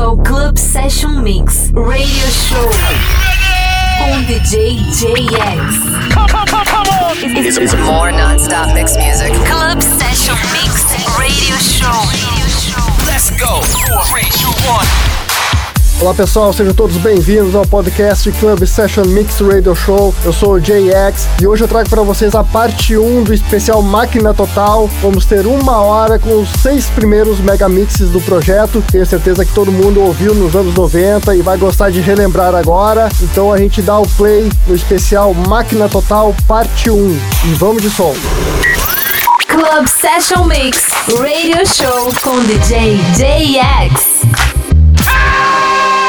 Portugal Club Session Mix Radio Show on DJ JX. Come, come, come, come on! It's, it's, it's more non-stop mix music. Club Session Mix Radio show. Let's go! Four, three, two, one. Olá pessoal, sejam todos bem-vindos ao podcast Club Session Mix Radio Show. Eu sou o JX e hoje eu trago para vocês a parte 1 do especial Máquina Total. Vamos ter uma hora com os seis primeiros megamixes do projeto. Tenho certeza que todo mundo ouviu nos anos 90 e vai gostar de relembrar agora. Então a gente dá o play no especial Máquina Total parte 1 e vamos de som. Club Session Mix Radio Show com DJ JX. Yeah!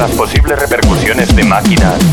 las posibles repercusiones de máquinas.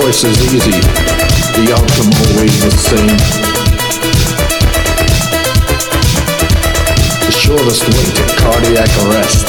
choice is easy, the outcome always the same. The shortest way to cardiac arrest.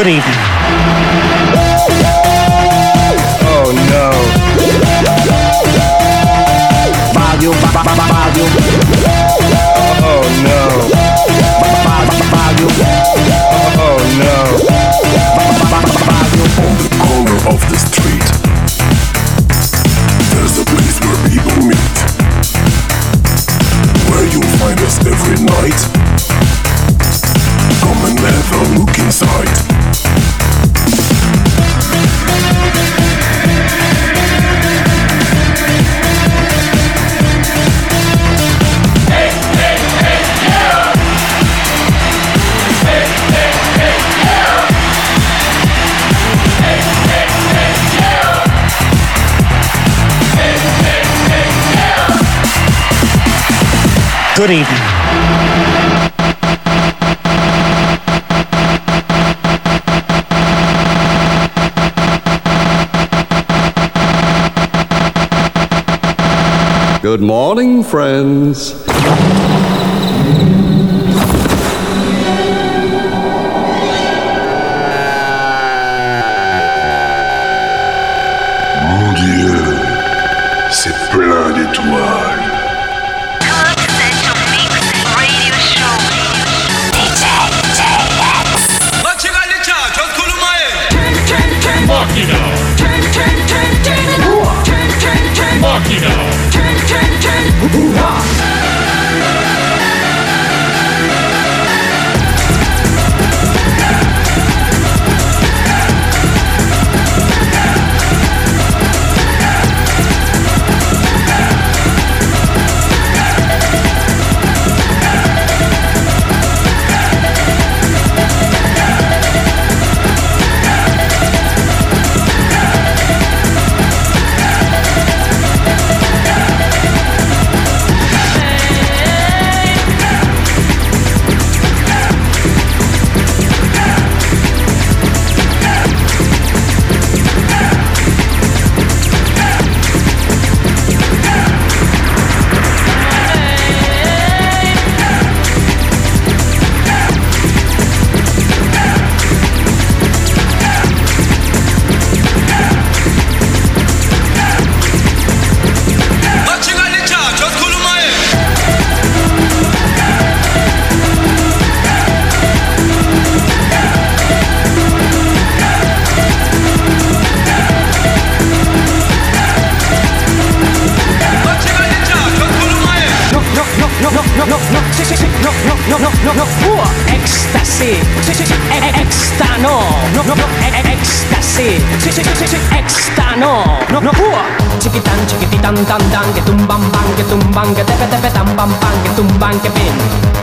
Good evening. Good evening. Good morning, friends. Hoo-ha!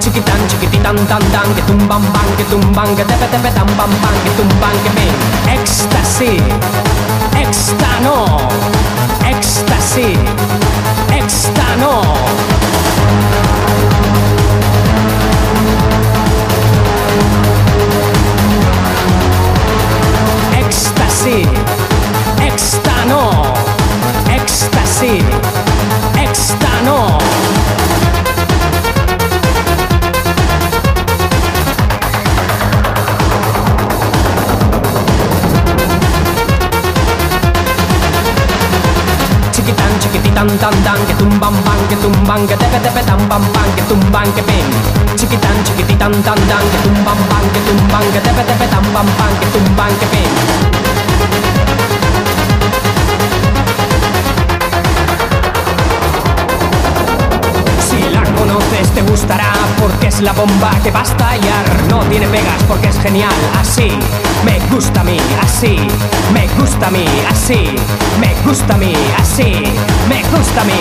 Chiquitan, chiquititan, tan, tan, que tumban, pan, que tumban, que tepe, tepe, tan, pam, pan, que tumban, que pin, ecstasy, exta, no, ecstasy, exta, no. Ecstasy, extano, chiquititan, tan, tan, que tumban, pan, que tumban, que tepe, tepe, tan, pam, pan, que tumban, que pin. Chiquitan, chiquititan, tan, tan, que tumban, pan, que tumban, que tepe, tepe, tan, pam, pan, que tumban, que pin. La bomba que va a estallar. No tiene pegas porque es genial. Así me gusta a mí, así me gusta a mí, así me gusta a mí, así me gusta a mí.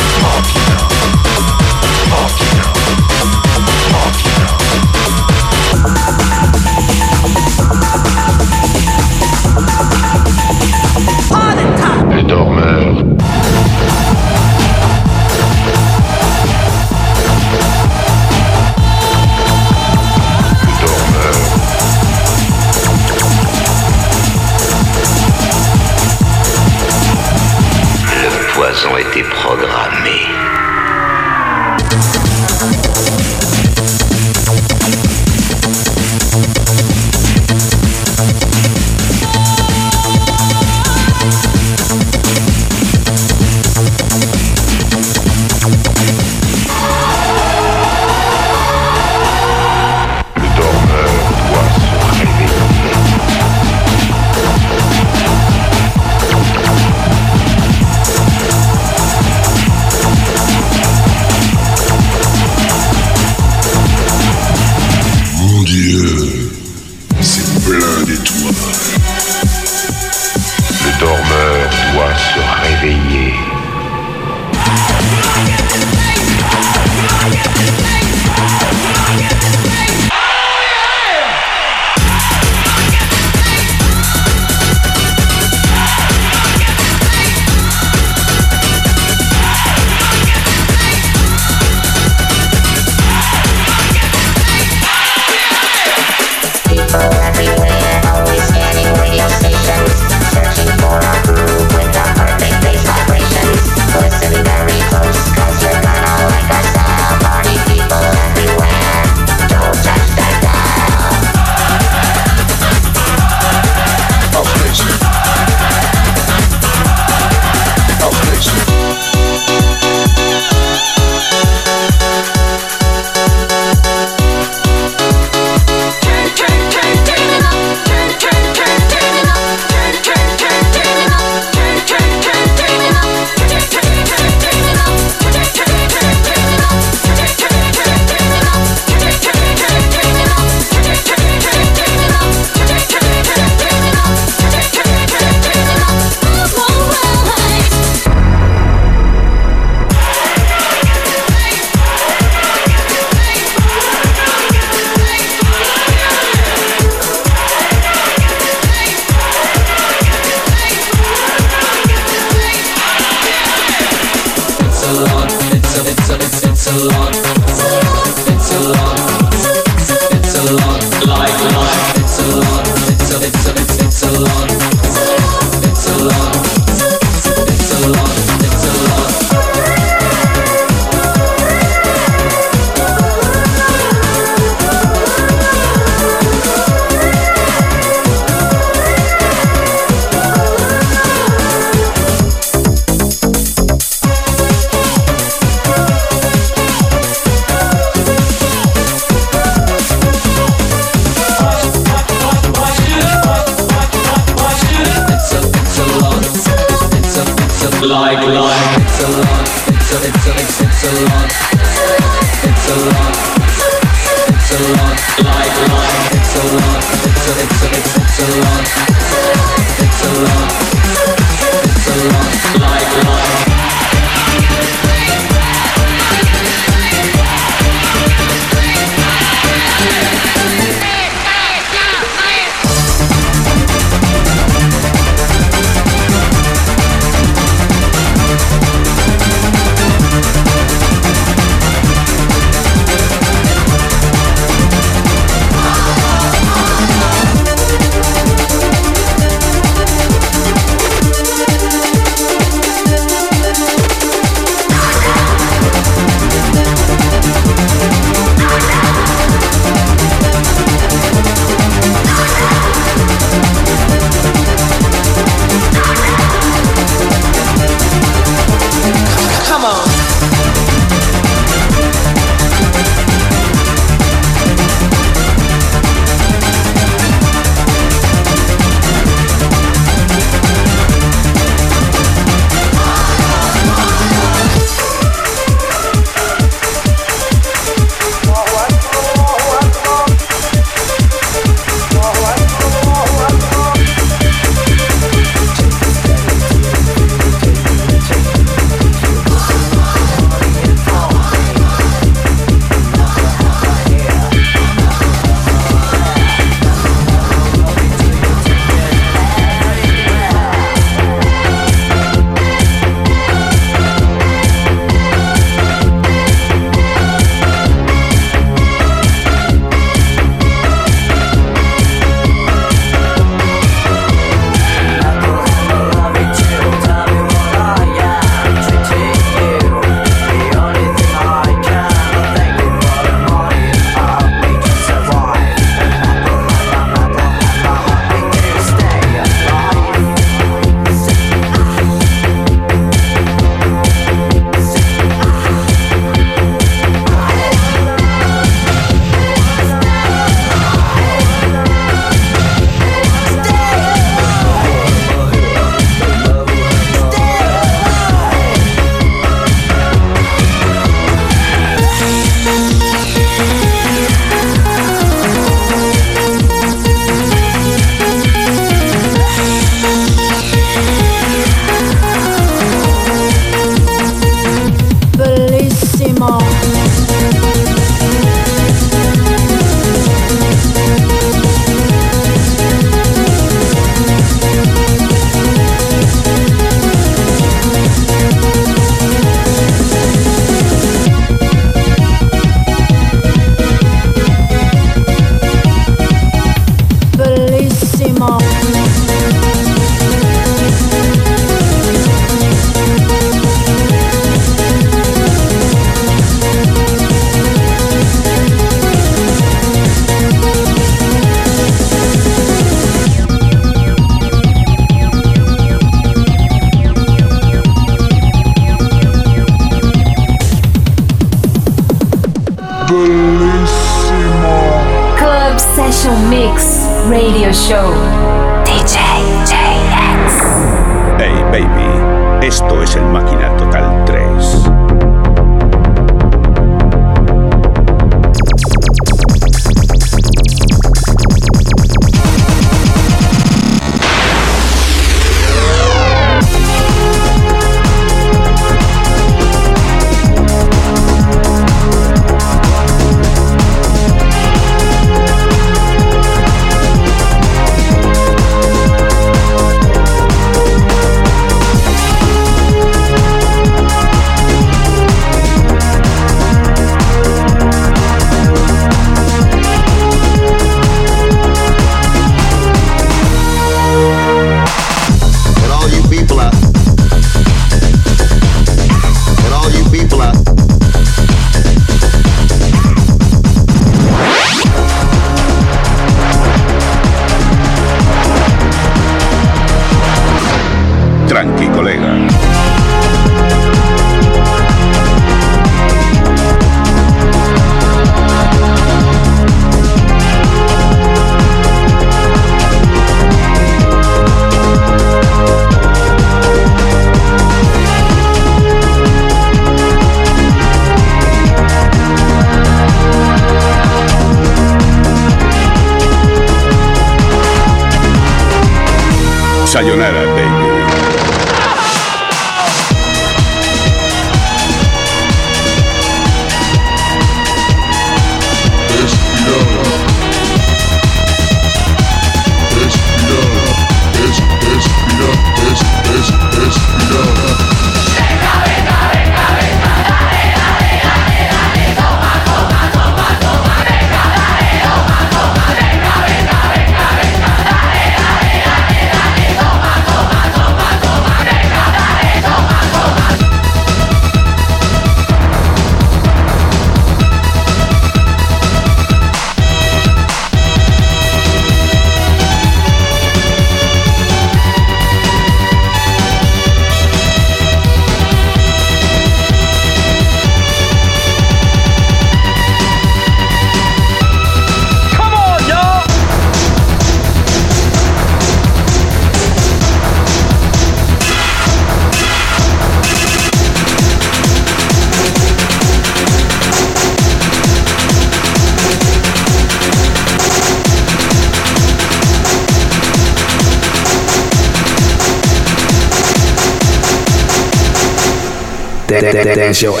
Show.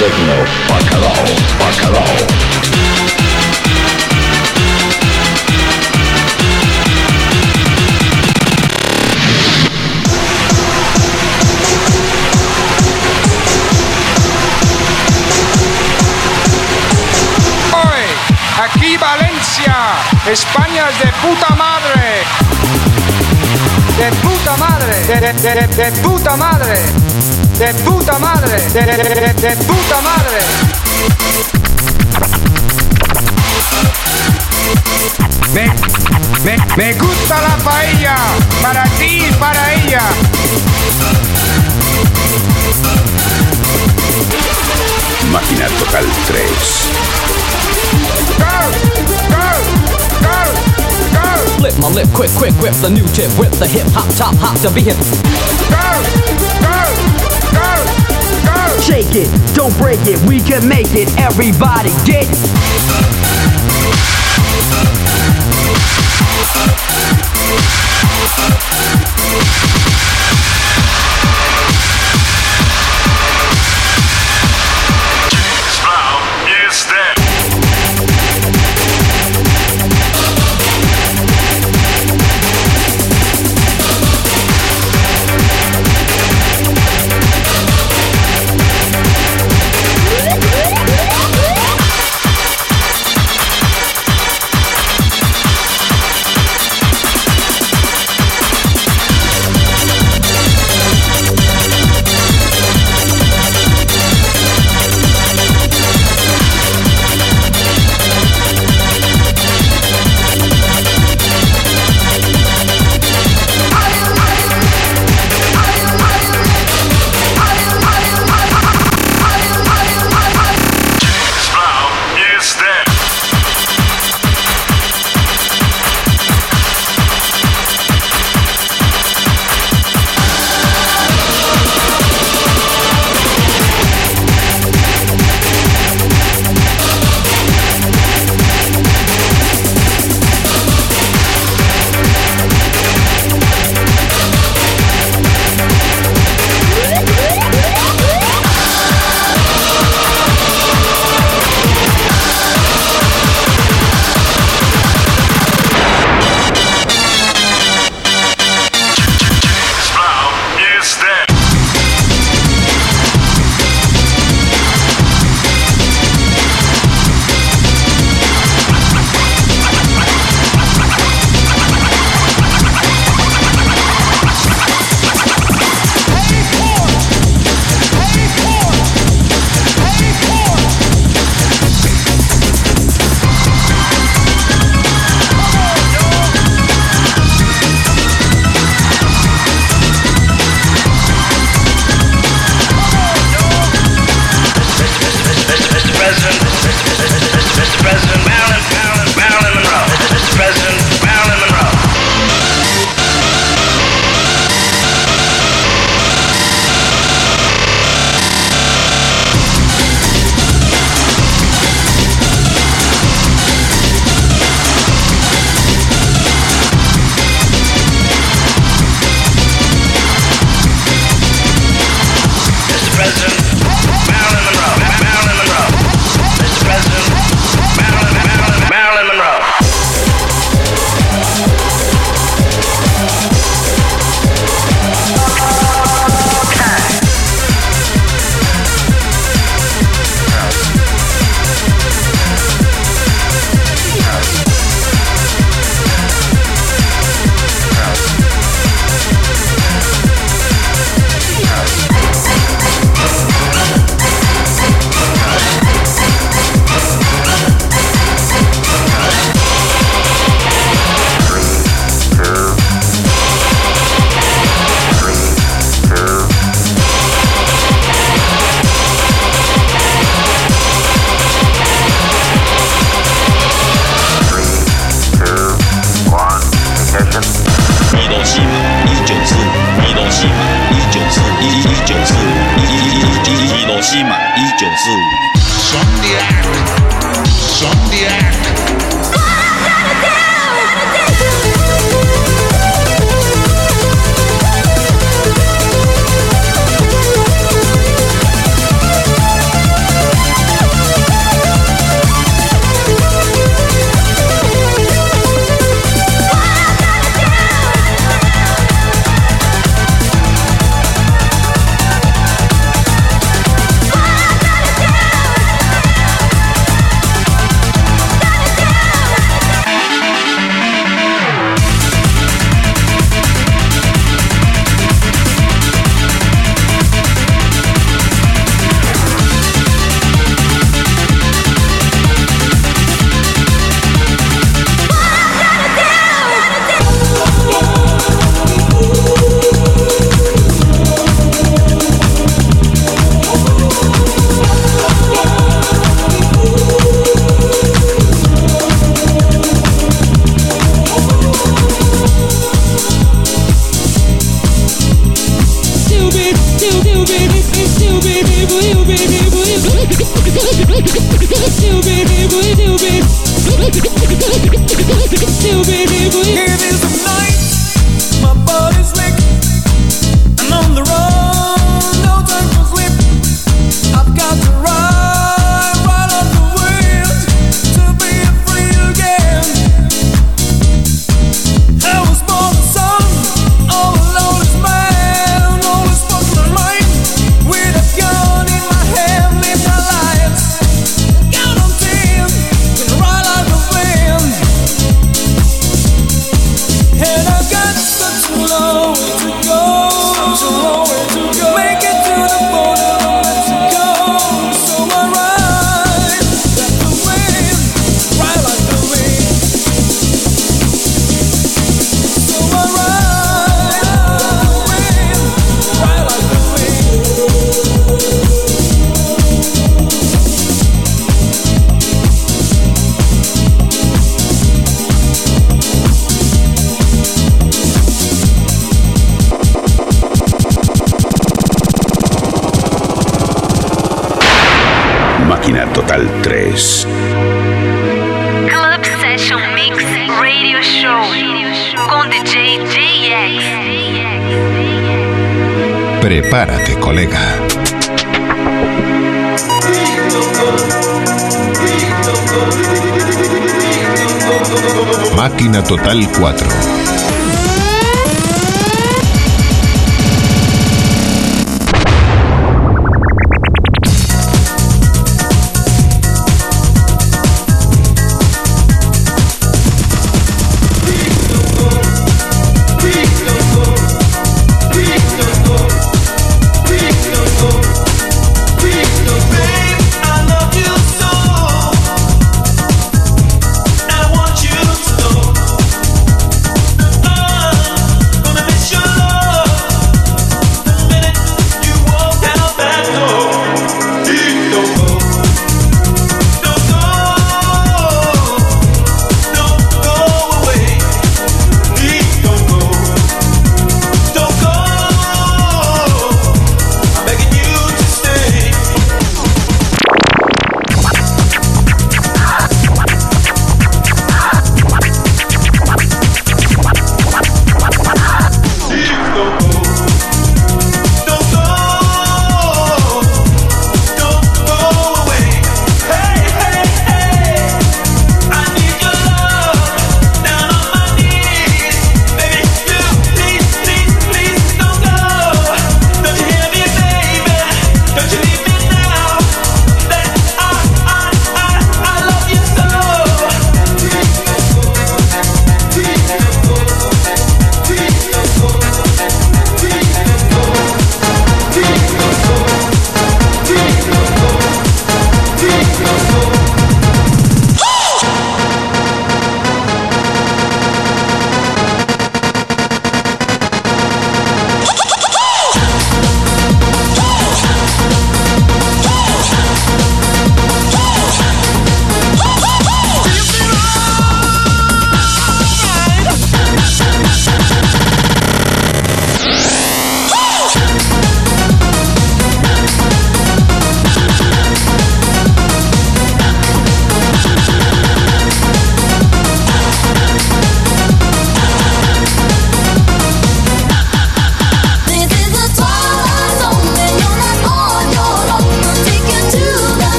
Signal. Bacalao. Bacalao. Aquí Valencia, España es de puta madre. De puta madre, de- de- de puta madre, de puta madre, de, de- de- de- puta madre. Me, me, me gusta la paella, para ti y para ella. Máquina Total 3. Flip my lip, quick, quick, grip the new tip, whip the hip hop, top hop to be hip. Shake it, don't break it, we can make it. Everybody get it.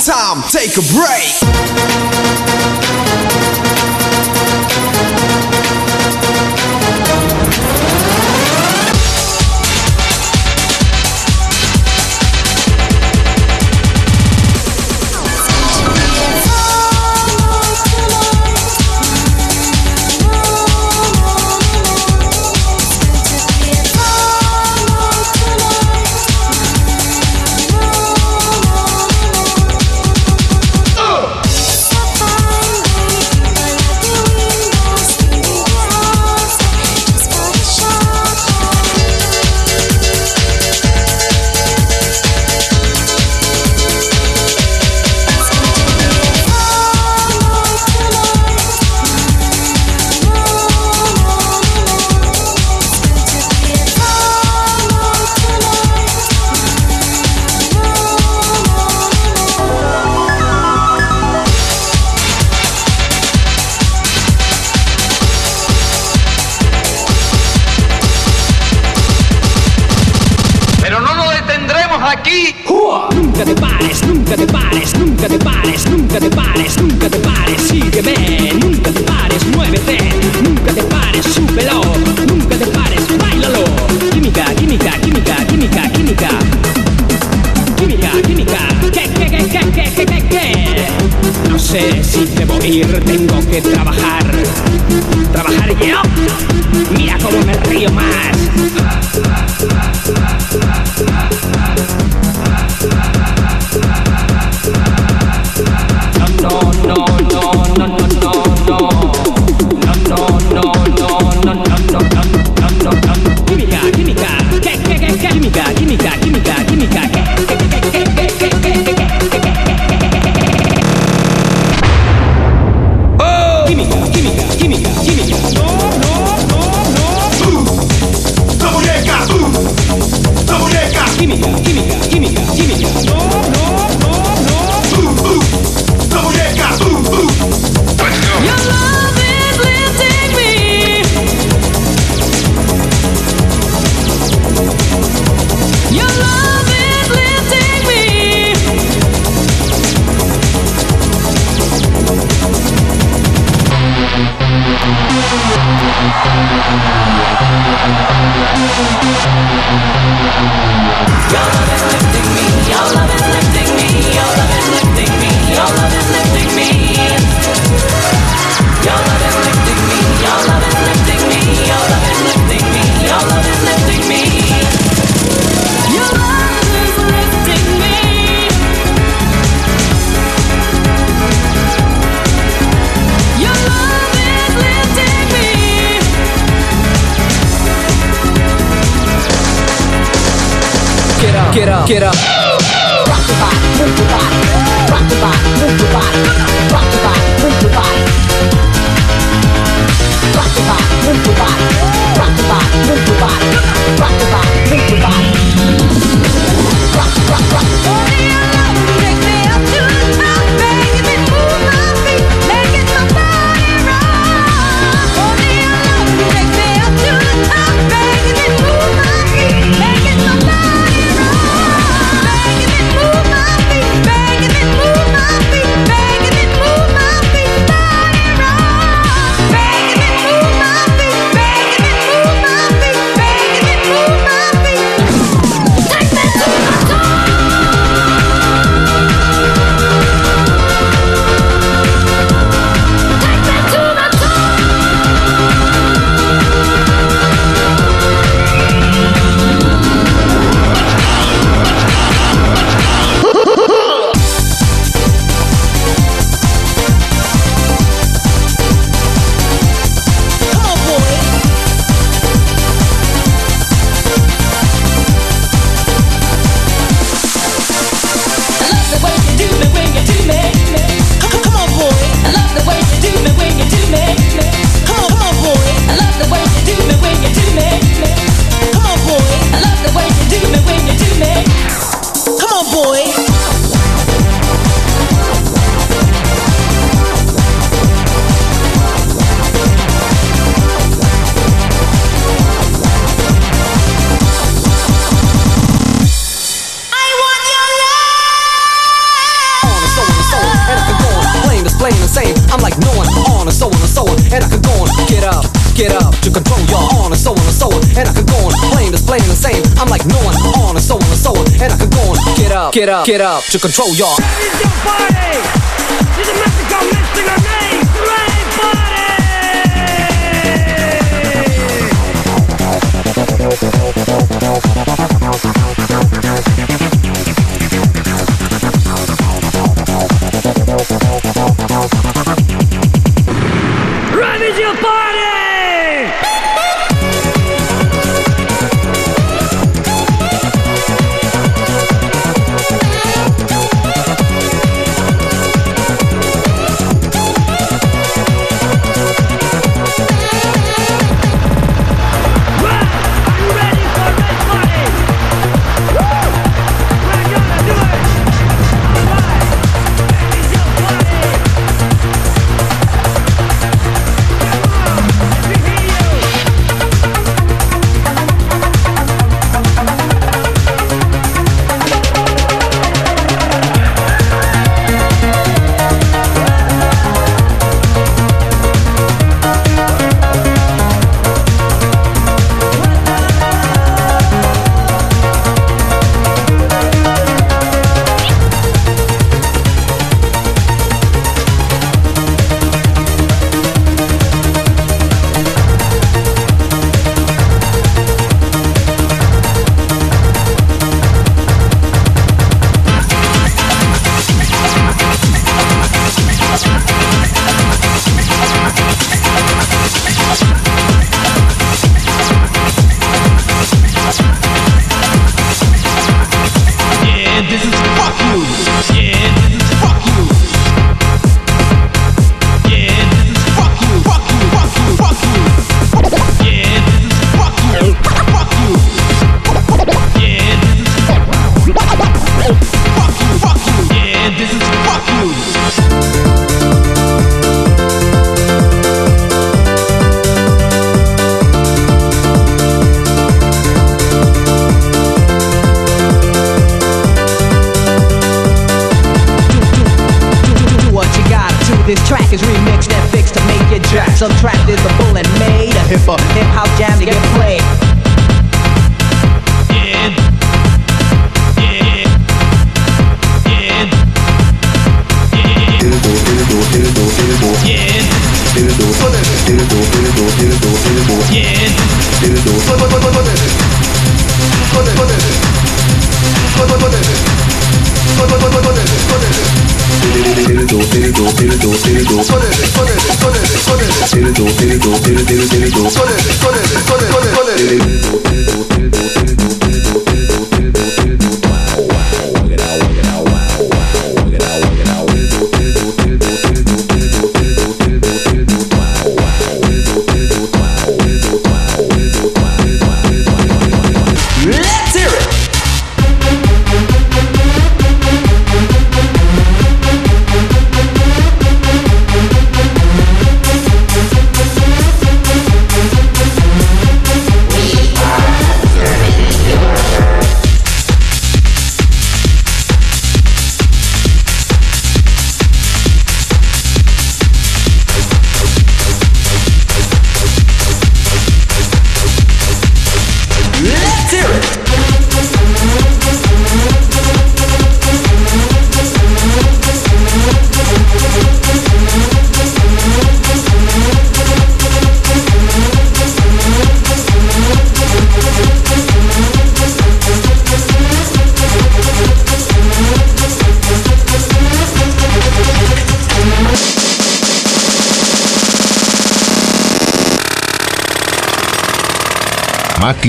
Time, take a break. 一米浓 get up, get up to control y'all.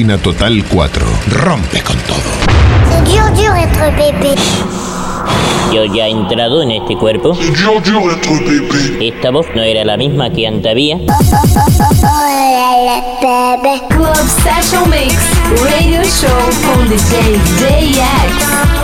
Total 4. Rompe con todo. Yo ya he entrado en este cuerpo. Esta voz no era la misma que antavía. Oh,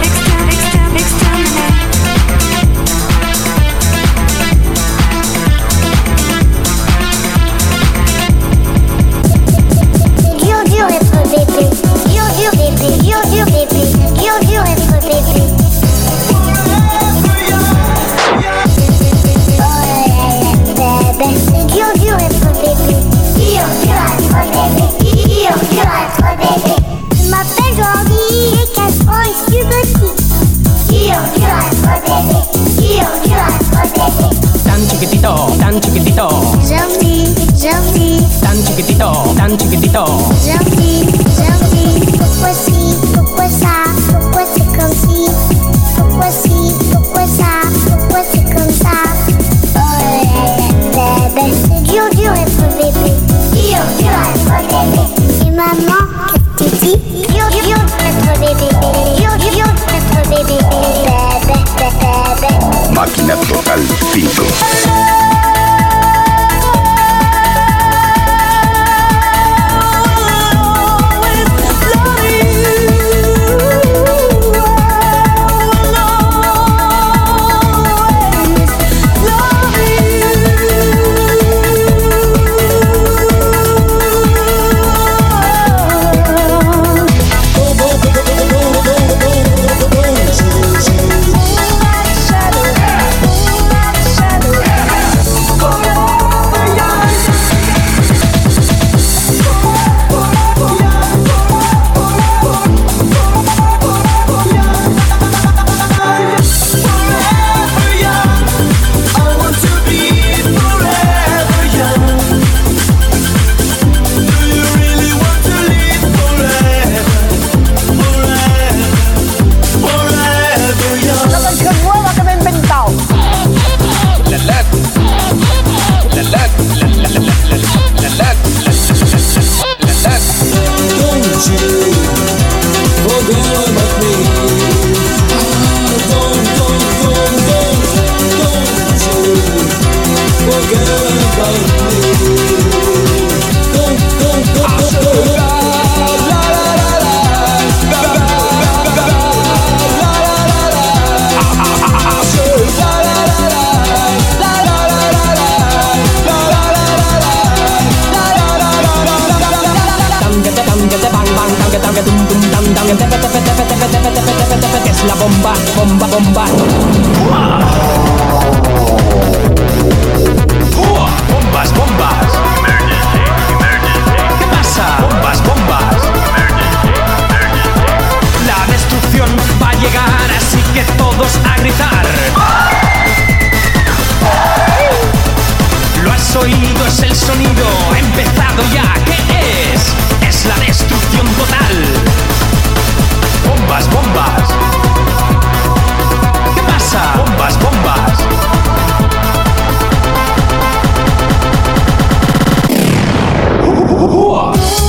chiquitito, tan chiquitito. Si, pourquoi ça, pourquoi c'est comme ça. Oh là là, bébé, c'est dur, dur être bébé, dur, dur être bébé. Et maman, qu'est-ce que tu dis Dur, dur être bébé, dur, dur être bébé, bébé, bébé, bébé. Máquina Total 5. Es la bomba, bomba, bomba. Bombas, bombas. ¿Qué pasa? Bombas, bombas. La destrucción va a llegar, así que todos a gritar. Lo has oído, es el sonido, empezado ya. ¿Qué es? Es la destrucción total bombas, bombas. ¿Qué pasa? Bombas, bombas. Uh, uh, uh,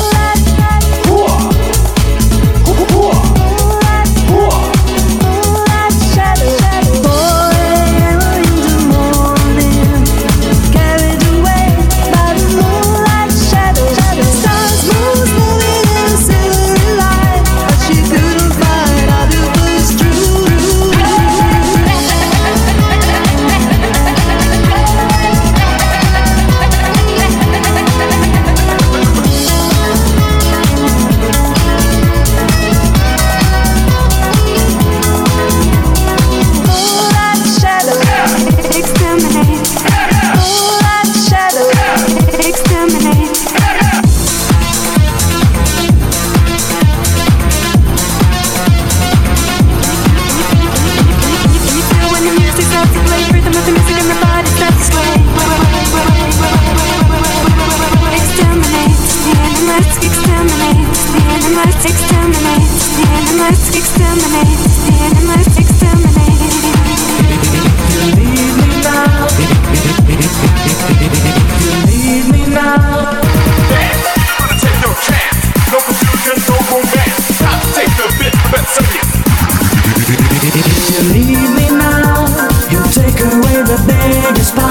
biggest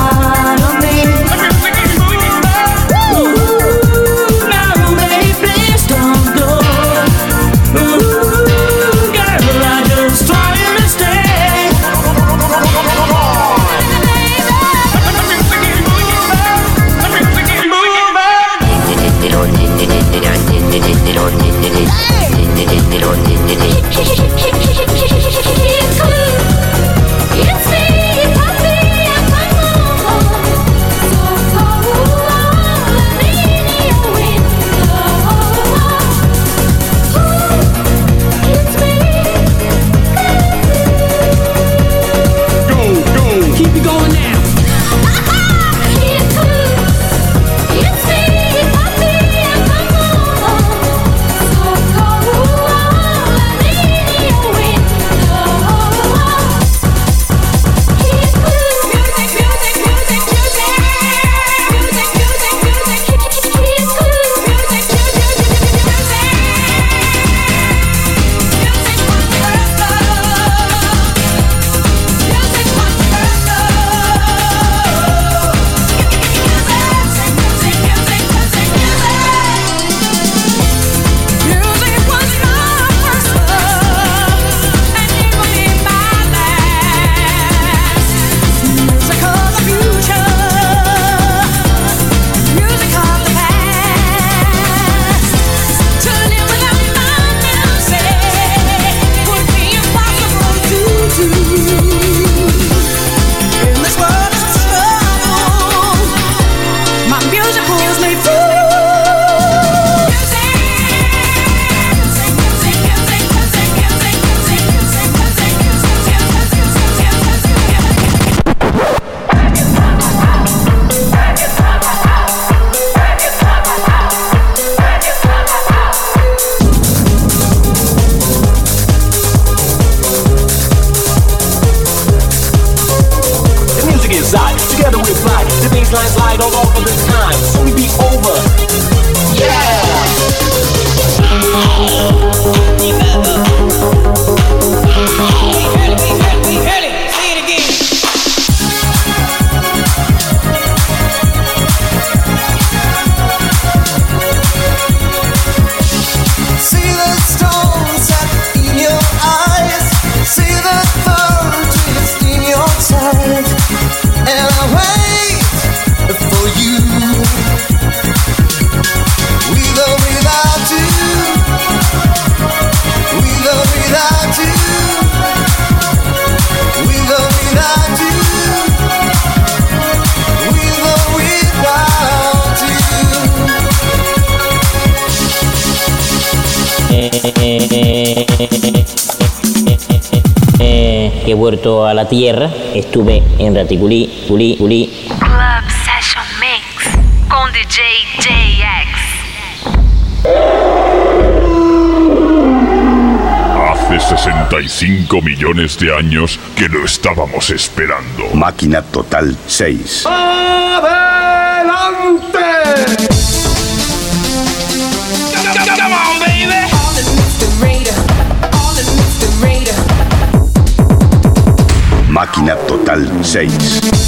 tierra. Estuve en Raticulí, Culí, Culí. Club Session Mix con DJ JX. Hace 65 millones de años que lo estábamos esperando. Máquina Total 6. ¡Oh! máquina total 6.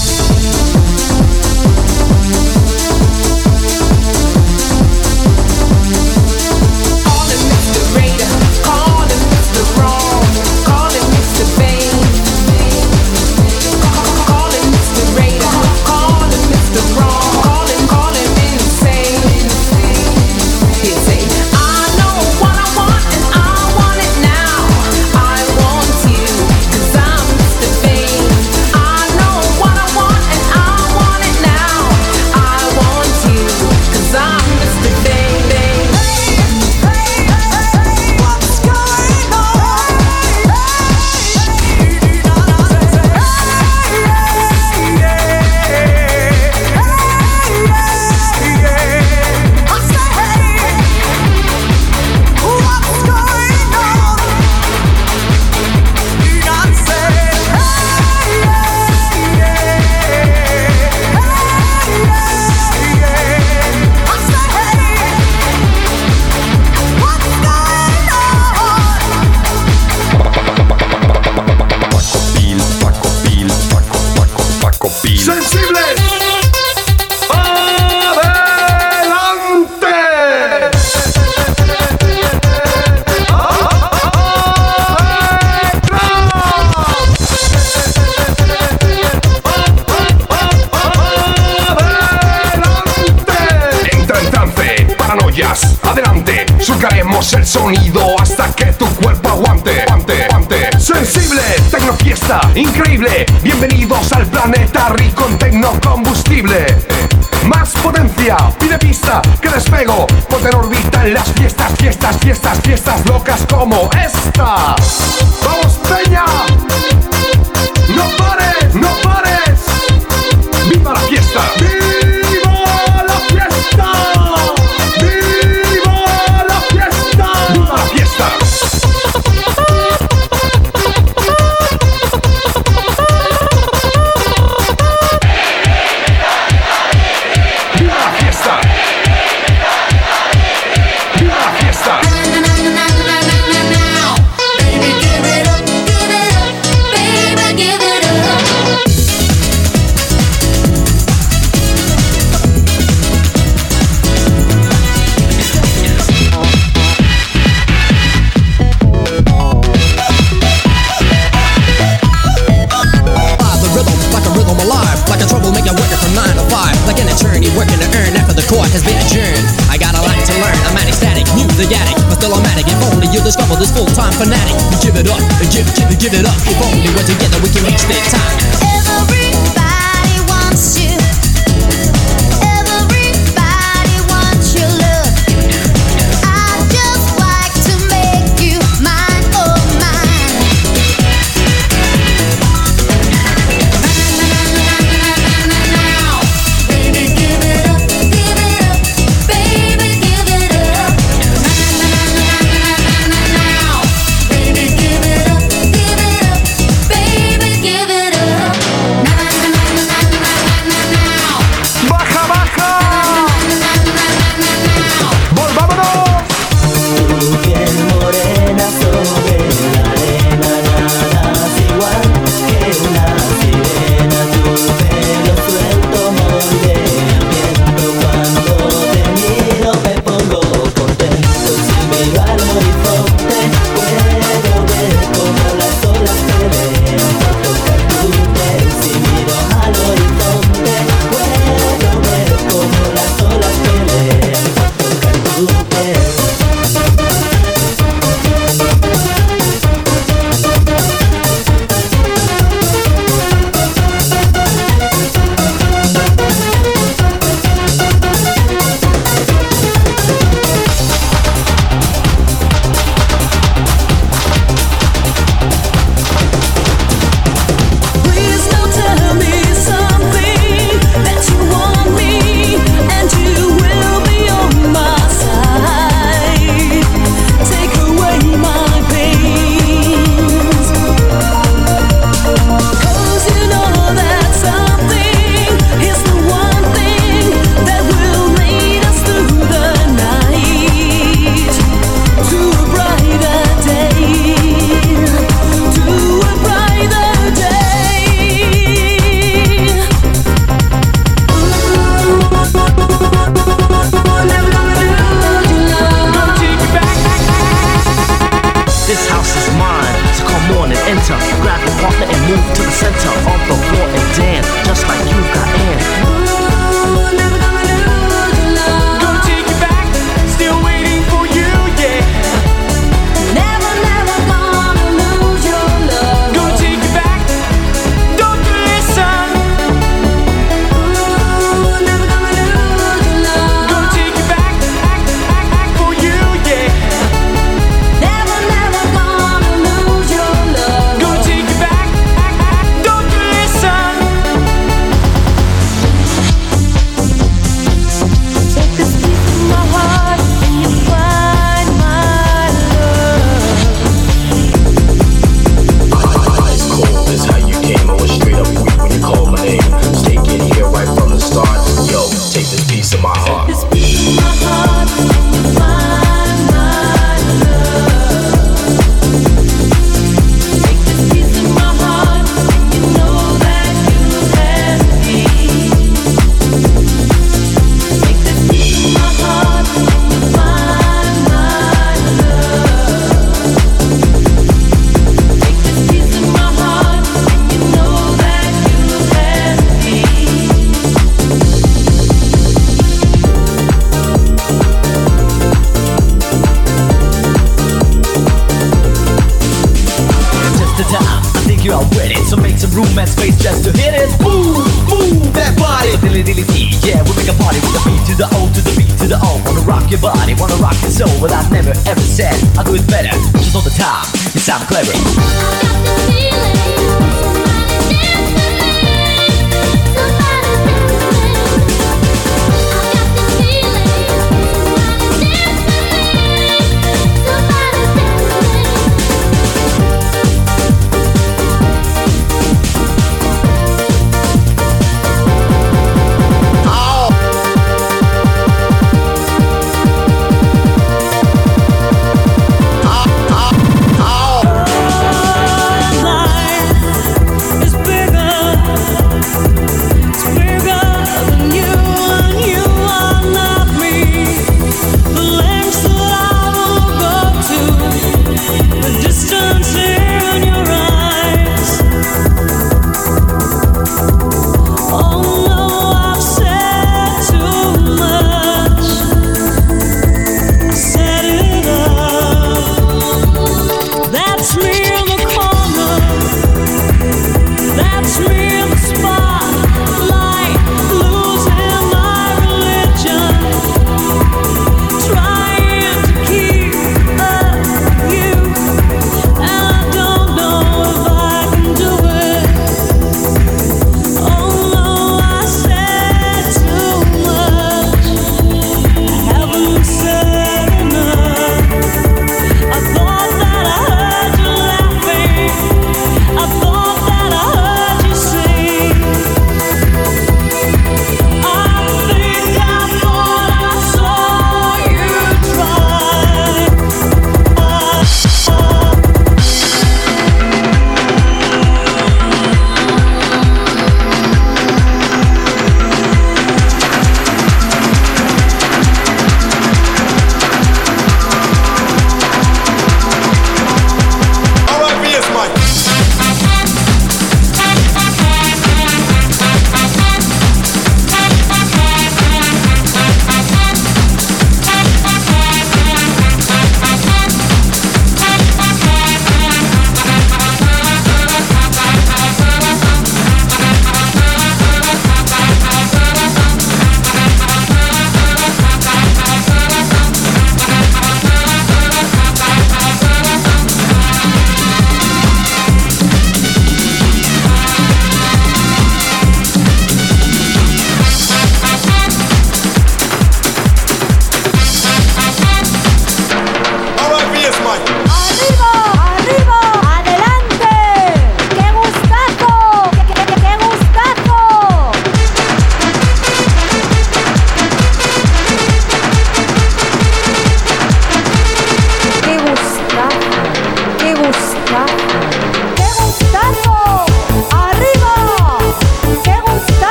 room and space just to hit it. Move, move that body. Dilly dilly dee, yeah, we make a party with the beat to the O to the B to the O. Wanna rock your body, wanna rock your soul, but I never ever said I'll do it better. Just all the time, you sound clever.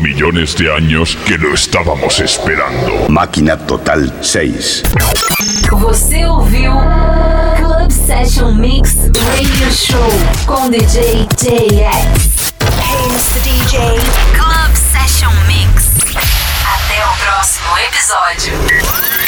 Millones de años que lo estábamos esperando. Máquina Total 6. Você ouviu Club Session Mix Radio Show com DJ JX. Hey, Mr. DJ. Club Session Mix. Até o próximo episódio.